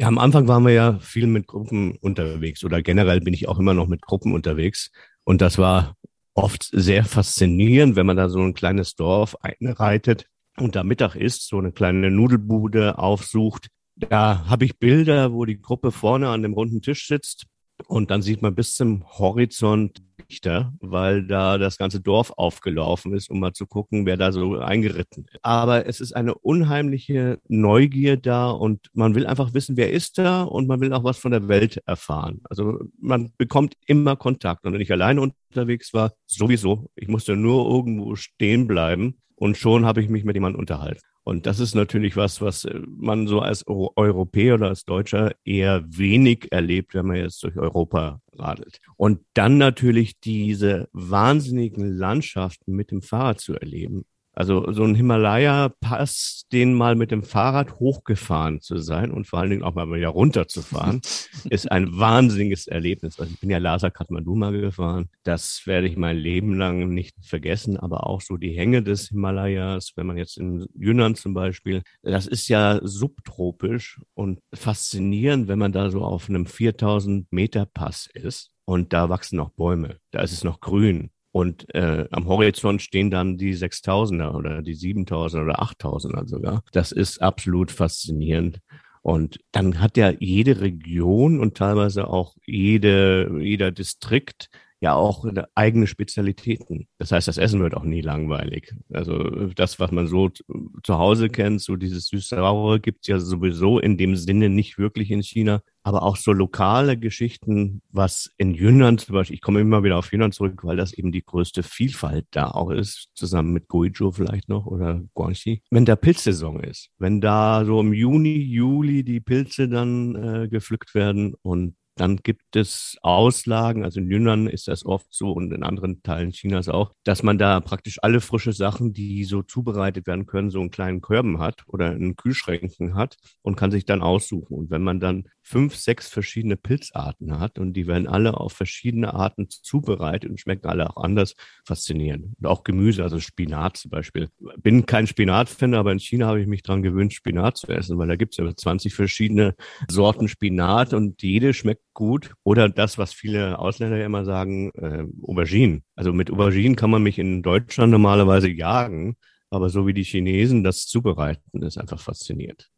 Ja, am Anfang waren wir ja viel mit Gruppen unterwegs oder generell bin ich auch immer noch mit Gruppen unterwegs. Und das war oft sehr faszinierend, wenn man da so ein kleines Dorf einreitet und da Mittag isst, so eine kleine Nudelbude aufsucht. Da habe ich Bilder, wo die Gruppe vorne an dem runden Tisch sitzt und dann sieht man bis zum Horizont Lichter, weil da das ganze Dorf aufgelaufen ist, um mal zu gucken, wer da so eingeritten ist. Aber es ist eine unheimliche Neugier da und man will einfach wissen, wer ist da und man will auch was von der Welt erfahren. Also man bekommt immer Kontakt. Und wenn ich alleine unterwegs war, sowieso. Ich musste nur irgendwo stehen bleiben und schon habe ich mich mit jemandem unterhalten. Und das ist natürlich was, was äh, man so als Europäer oder als Deutscher eher wenig erlebt, wenn man jetzt durch Europa radelt. Und dann natürlich diese wahnsinnigen Landschaften mit dem Fahrrad zu erleben. Also so ein Himalaya-Pass, den mal mit dem Fahrrad hochgefahren zu sein und vor allen Dingen auch mal wieder runterzufahren, ist ein wahnsinniges Erlebnis. Also ich bin ja Lhasa Kathmandu mal gefahren. Das werde ich mein Leben lang nicht vergessen, aber auch so die Hänge des Himalayas, wenn man jetzt in Yunnan zum Beispiel, das ist ja subtropisch und faszinierend, wenn man da so auf einem 4000 Meter Pass ist und da wachsen noch Bäume, da ist es noch grün. Und äh, am Horizont stehen dann die 6000er oder die 7000er oder 8000er sogar. Das ist absolut faszinierend. Und dann hat ja jede Region und teilweise auch jede, jeder Distrikt ja auch eigene Spezialitäten. Das heißt, das Essen wird auch nie langweilig. Also das, was man so zu Hause kennt, so dieses süß-saure gibt's ja sowieso in dem Sinne nicht wirklich in China. Aber auch so lokale Geschichten, was in Yunnan zum Beispiel, ich komme immer wieder auf Yunnan zurück, weil das eben die größte Vielfalt da auch ist, zusammen mit Guizhou vielleicht noch oder Guangxi. Wenn da Pilzsaison ist, wenn da so im Juni, Juli die Pilze dann äh, gepflückt werden und dann gibt es Auslagen, also in Yunnan ist das oft so und in anderen Teilen Chinas auch, dass man da praktisch alle frische Sachen, die so zubereitet werden können, so in kleinen Körben hat oder in Kühlschränken hat und kann sich dann aussuchen. Und wenn man dann fünf, sechs verschiedene Pilzarten hat und die werden alle auf verschiedene Arten zubereitet und schmecken alle auch anders, faszinierend. Und auch Gemüse, also Spinat zum Beispiel. Bin kein Spinat-Fan, aber in China habe ich mich daran gewöhnt, Spinat zu essen, weil da gibt es ja 20 verschiedene Sorten Spinat und jede schmeckt gut. Oder das, was viele Ausländer ja immer sagen, äh, Auberginen. Also mit Auberginen kann man mich in Deutschland normalerweise jagen, aber so wie die Chinesen das zubereiten, ist einfach faszinierend.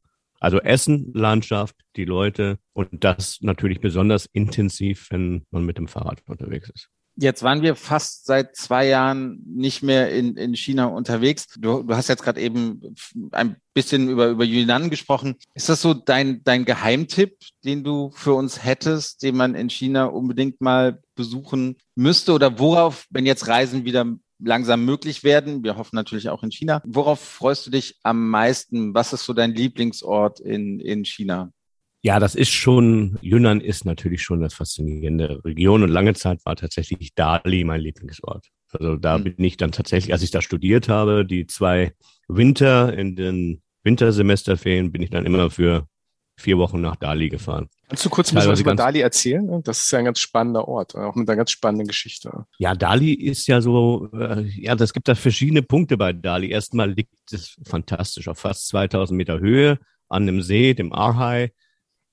Also Essen, Landschaft, die Leute und das natürlich besonders intensiv, wenn man mit dem Fahrrad unterwegs ist. Jetzt waren wir fast seit zwei Jahren nicht mehr in, in China unterwegs. Du, du hast jetzt gerade eben ein bisschen über, über Yunnan gesprochen. Ist das so dein, dein Geheimtipp, den du für uns hättest, den man in China unbedingt mal besuchen müsste? Oder worauf, wenn jetzt Reisen wieder langsam möglich werden. Wir hoffen natürlich auch in China. Worauf freust du dich am meisten? Was ist so dein Lieblingsort in, in China? Ja, das ist schon, Yunnan ist natürlich schon eine faszinierende Region und lange Zeit war tatsächlich Dali mein Lieblingsort. Also da mhm. bin ich dann tatsächlich, als ich da studiert habe, die zwei Winter in den Wintersemesterferien bin ich dann immer für vier Wochen nach Dali gefahren. Kannst du kurz ein bisschen was über Dali erzählen? Das ist ja ein ganz spannender Ort, auch mit einer ganz spannenden Geschichte. Ja, Dali ist ja so, äh, ja, das gibt da verschiedene Punkte bei Dali. Erstmal liegt es fantastisch auf fast 2000 Meter Höhe an dem See, dem Arhai.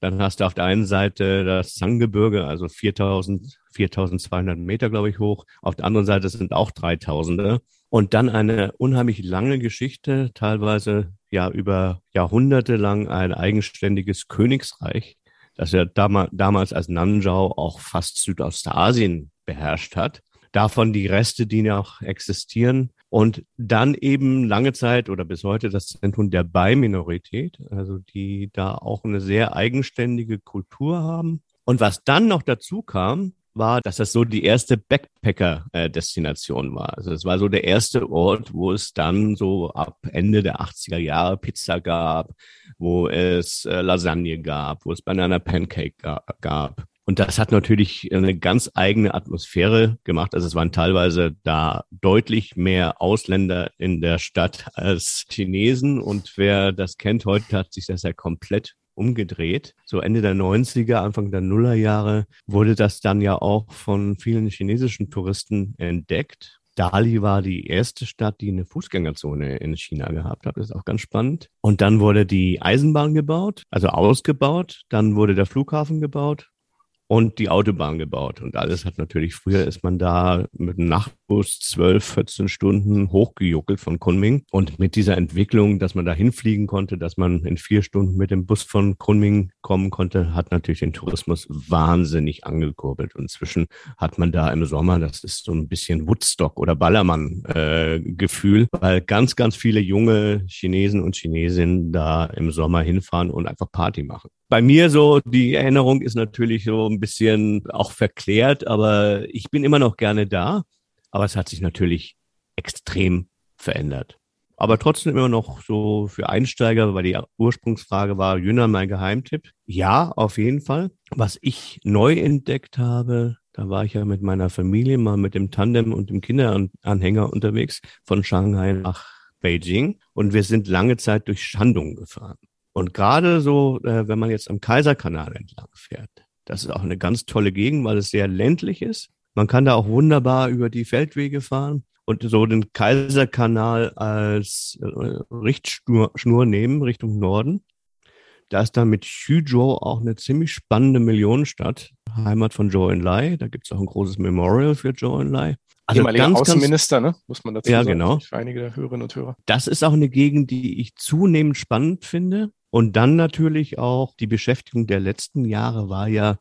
Dann hast du auf der einen Seite das Sanggebirge, also 4000, 4200 Meter, glaube ich, hoch. Auf der anderen Seite sind auch 3000. Und dann eine unheimlich lange Geschichte, teilweise ja über Jahrhunderte lang ein eigenständiges Königsreich, das ja dam damals als Nanzhao auch fast Südostasien beherrscht hat. Davon die Reste, die noch existieren. Und dann eben lange Zeit oder bis heute das Zentrum der Bai-Minorität, also die da auch eine sehr eigenständige Kultur haben. Und was dann noch dazu kam, war, dass das so die erste Backpacker-Destination war. Also es war so der erste Ort, wo es dann so ab Ende der 80er Jahre Pizza gab, wo es äh, Lasagne gab, wo es Banana Pancake gab. Und das hat natürlich eine ganz eigene Atmosphäre gemacht. Also es waren teilweise da deutlich mehr Ausländer in der Stadt als Chinesen. Und wer das kennt, heute hat sich das ja komplett umgedreht. So Ende der 90er, Anfang der Nullerjahre wurde das dann ja auch von vielen chinesischen Touristen entdeckt. Dali war die erste Stadt, die eine Fußgängerzone in China gehabt hat. Das ist auch ganz spannend. Und dann wurde die Eisenbahn gebaut, also ausgebaut. Dann wurde der Flughafen gebaut und die Autobahn gebaut. Und alles hat natürlich, früher ist man da mit einem Nachtbus 12, 14 Stunden hochgejuckelt von Kunming. Und mit dieser Entwicklung, dass man da hinfliegen konnte, dass man in vier Stunden mit dem Bus von Kunming kommen konnte, hat natürlich den Tourismus wahnsinnig angekurbelt. Und inzwischen hat man da im Sommer, das ist so ein bisschen Woodstock oder Ballermann-Gefühl, äh, weil ganz, ganz viele junge Chinesen und Chinesinnen da im Sommer hinfahren und einfach Party machen bei mir so, die Erinnerung ist natürlich so ein bisschen auch verklärt, aber ich bin immer noch gerne da. Aber es hat sich natürlich extrem verändert. Aber trotzdem immer noch so für Einsteiger, weil die Ursprungsfrage war, Jünger mein Geheimtipp. Ja, auf jeden Fall. Was ich neu entdeckt habe, da war ich ja mit meiner Familie mal mit dem Tandem und dem Kinderanhänger unterwegs von Shanghai nach Beijing und wir sind lange Zeit durch Shandong gefahren. Und gerade so, äh, wenn man jetzt am Kaiserkanal entlang fährt, das ist auch eine ganz tolle Gegend, weil es sehr ländlich ist. Man kann da auch wunderbar über die Feldwege fahren und so den Kaiserkanal als äh, Richtschnur nehmen Richtung Norden. Da ist dann mit Xuzhou auch eine ziemlich spannende Millionenstadt, Heimat von Zhou Enlai. Da gibt es auch ein großes Memorial für Zhou Enlai. Also Ehemaliger ganz, Außenminister, ne? muss man dazu ja, sagen. Genau. Für einige der Hörerinnen und Hörer. Das ist auch eine Gegend, die ich zunehmend spannend finde. Und dann natürlich auch die Beschäftigung der letzten Jahre war ja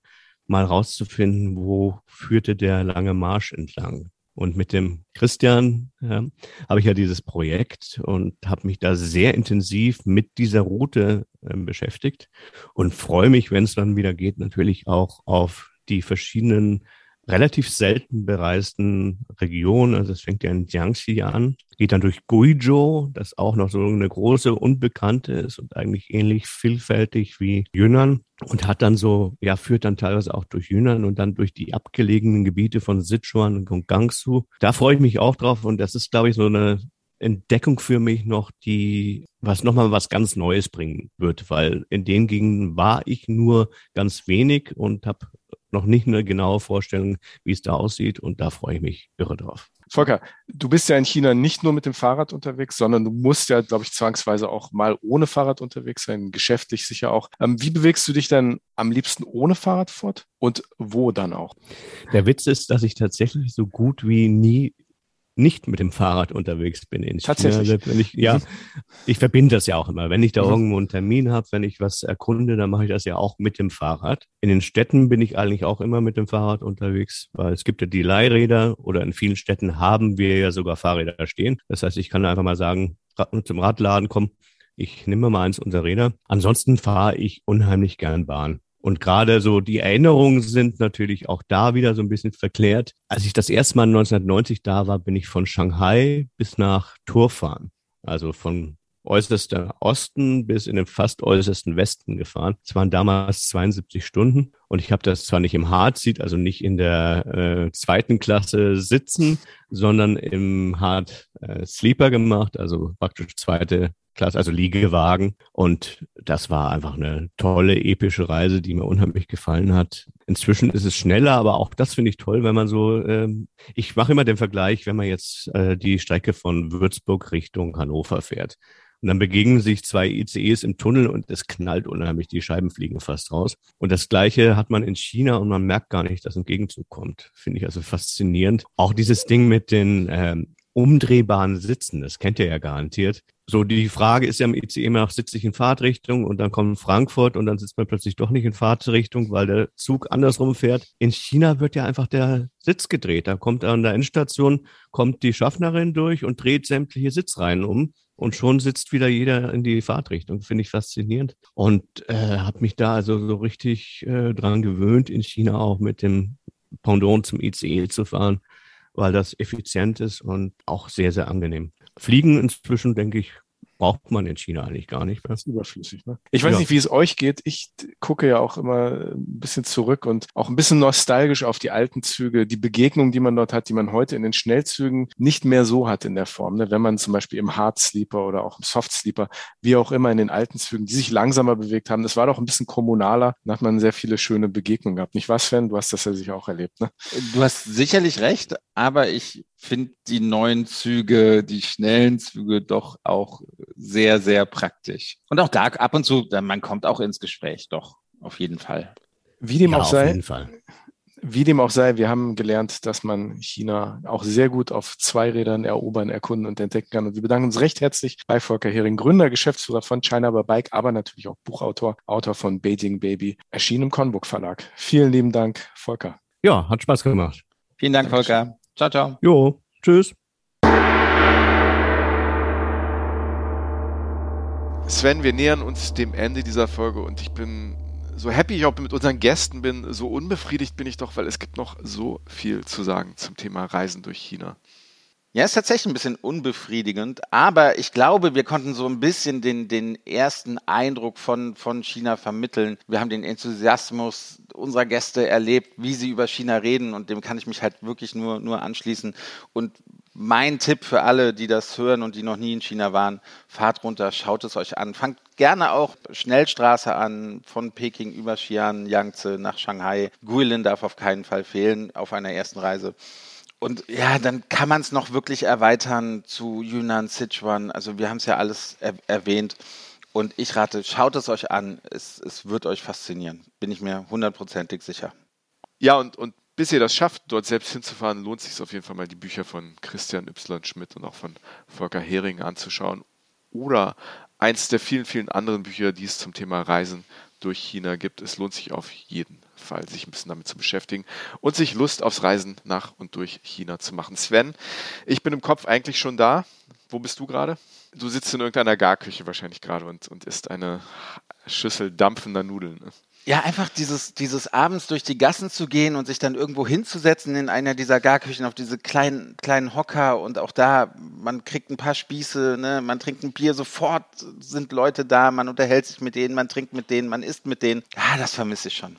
mal rauszufinden, wo führte der lange Marsch entlang. Und mit dem Christian ja, habe ich ja dieses Projekt und habe mich da sehr intensiv mit dieser Route äh, beschäftigt und freue mich, wenn es dann wieder geht, natürlich auch auf die verschiedenen relativ selten bereisten Region. Also es fängt ja in Jiangxi an, geht dann durch Guizhou, das auch noch so eine große Unbekannte ist und eigentlich ähnlich vielfältig wie Yunnan und hat dann so, ja, führt dann teilweise auch durch Yunnan und dann durch die abgelegenen Gebiete von Sichuan und Gangsu. Da freue ich mich auch drauf und das ist, glaube ich, so eine Entdeckung für mich noch, die was nochmal was ganz Neues bringen wird, weil in den Gegenden war ich nur ganz wenig und habe noch nicht eine genaue Vorstellung, wie es da aussieht. Und da freue ich mich irre drauf. Volker, du bist ja in China nicht nur mit dem Fahrrad unterwegs, sondern du musst ja, glaube ich, zwangsweise auch mal ohne Fahrrad unterwegs sein, geschäftlich sicher auch. Ähm, wie bewegst du dich denn am liebsten ohne Fahrrad fort und wo dann auch? Der Witz ist, dass ich tatsächlich so gut wie nie nicht mit dem Fahrrad unterwegs bin in Tatsächlich. China. Wenn ich, ja, ich verbinde das ja auch immer. Wenn ich da mhm. irgendwo einen Termin habe, wenn ich was erkunde, dann mache ich das ja auch mit dem Fahrrad. In den Städten bin ich eigentlich auch immer mit dem Fahrrad unterwegs, weil es gibt ja die Leihräder oder in vielen Städten haben wir ja sogar Fahrräder stehen. Das heißt, ich kann einfach mal sagen, zum Radladen kommen, ich nehme mal eins unserer Räder. Ansonsten fahre ich unheimlich gern Bahn. Und gerade so die Erinnerungen sind natürlich auch da wieder so ein bisschen verklärt. Als ich das erste Mal 1990 da war, bin ich von Shanghai bis nach Turfan, also von äußerster Osten bis in den fast äußersten Westen gefahren. Es waren damals 72 Stunden und ich habe das zwar nicht im Hard-Seat, also nicht in der äh, zweiten Klasse sitzen, sondern im Hard äh, Sleeper gemacht, also praktisch zweite Klasse, also Liegewagen. Und das war einfach eine tolle, epische Reise, die mir unheimlich gefallen hat. Inzwischen ist es schneller, aber auch das finde ich toll, wenn man so, ähm, ich mache immer den Vergleich, wenn man jetzt äh, die Strecke von Würzburg Richtung Hannover fährt. Und dann begegnen sich zwei ICEs im Tunnel und es knallt unheimlich, die Scheiben fliegen fast raus. Und das Gleiche hat man in China und man merkt gar nicht, dass ein Gegenzug kommt. Finde ich also faszinierend. Auch dieses Ding mit den ähm, umdrehbaren Sitzen, das kennt ihr ja garantiert. So, die Frage ist ja im ICE immer noch, sitze ich in Fahrtrichtung und dann kommt Frankfurt und dann sitzt man plötzlich doch nicht in Fahrtrichtung, weil der Zug andersrum fährt. In China wird ja einfach der Sitz gedreht. Da kommt an der Endstation, kommt die Schaffnerin durch und dreht sämtliche Sitzreihen um und schon sitzt wieder jeder in die Fahrtrichtung. Finde ich faszinierend und äh, habe mich da also so richtig äh, dran gewöhnt, in China auch mit dem Pendant zum ICE zu fahren weil das effizient ist und auch sehr, sehr angenehm. Fliegen inzwischen, denke ich, braucht man in China eigentlich gar nicht mehr. Das ist überflüssig. Ne? Ich weiß ja. nicht, wie es euch geht. Ich gucke ja auch immer ein bisschen zurück und auch ein bisschen nostalgisch auf die alten Züge, die Begegnungen, die man dort hat, die man heute in den Schnellzügen nicht mehr so hat in der Form. Ne? Wenn man zum Beispiel im Hard Sleeper oder auch im Soft Sleeper, wie auch immer in den alten Zügen, die sich langsamer bewegt haben, das war doch ein bisschen kommunaler. Da hat man sehr viele schöne Begegnungen gehabt. Nicht was, Sven? Du hast das ja sicher auch erlebt. Ne? Du hast sicherlich recht, aber ich finde die neuen Züge, die schnellen Züge doch auch sehr, sehr praktisch. Und auch da ab und zu, man kommt auch ins Gespräch, doch, auf jeden Fall. Wie dem ja, auch sei, wie dem auch sei, wir haben gelernt, dass man China auch sehr gut auf Zweirädern erobern, erkunden und entdecken kann. Und wir bedanken uns recht herzlich bei Volker Hering, Gründer, Geschäftsführer von China by Bike, aber natürlich auch Buchautor, Autor von Beijing Baby, erschienen im Conbook Verlag. Vielen lieben Dank, Volker. Ja, hat Spaß gemacht. Vielen Dank, Volker. Ciao, ciao. Jo, tschüss. Sven, wir nähern uns dem Ende dieser Folge und ich bin so happy ich auch mit unseren Gästen bin, so unbefriedigt bin ich doch, weil es gibt noch so viel zu sagen zum Thema Reisen durch China. Ja, ist tatsächlich ein bisschen unbefriedigend, aber ich glaube, wir konnten so ein bisschen den, den ersten Eindruck von, von China vermitteln. Wir haben den Enthusiasmus unserer Gäste erlebt, wie sie über China reden und dem kann ich mich halt wirklich nur, nur anschließen. Und mein Tipp für alle, die das hören und die noch nie in China waren, fahrt runter, schaut es euch an. Fangt gerne auch Schnellstraße an, von Peking über Xi'an, Yangtze nach Shanghai. Guilin darf auf keinen Fall fehlen auf einer ersten Reise. Und ja, dann kann man es noch wirklich erweitern zu Yunnan, Sichuan. Also wir haben es ja alles er erwähnt. Und ich rate, schaut es euch an. Es, es wird euch faszinieren. Bin ich mir hundertprozentig sicher. Ja, und, und bis ihr das schafft, dort selbst hinzufahren, lohnt sich auf jeden Fall mal die Bücher von Christian Y. Schmidt und auch von Volker Hering anzuschauen. Oder eins der vielen, vielen anderen Bücher, die es zum Thema Reisen durch China gibt. Es lohnt sich auf jeden Fall, sich ein bisschen damit zu beschäftigen und sich Lust aufs Reisen nach und durch China zu machen. Sven, ich bin im Kopf eigentlich schon da. Wo bist du gerade? Du sitzt in irgendeiner Garküche wahrscheinlich gerade und, und isst eine Schüssel dampfender Nudeln. Ne? Ja, einfach dieses, dieses abends durch die Gassen zu gehen und sich dann irgendwo hinzusetzen in einer dieser Garküchen auf diese kleinen, kleinen Hocker und auch da, man kriegt ein paar Spieße, ne, man trinkt ein Bier, sofort sind Leute da, man unterhält sich mit denen, man trinkt mit denen, man isst mit denen. Ja, das vermisse ich schon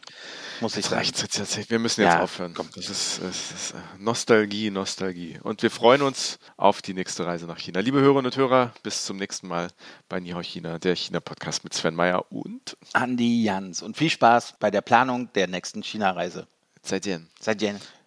muss ich jetzt sagen. Reicht's jetzt, jetzt, wir müssen jetzt ja, aufhören. Komm. Das ist, das ist äh, Nostalgie, Nostalgie. Und wir freuen uns auf die nächste Reise nach China. Liebe Hörerinnen und Hörer, bis zum nächsten Mal bei Nihao China, der China-Podcast mit Sven Meyer und Andi Jans. Und viel Spaß bei der Planung der nächsten China-Reise. Seitdem. Seitdem.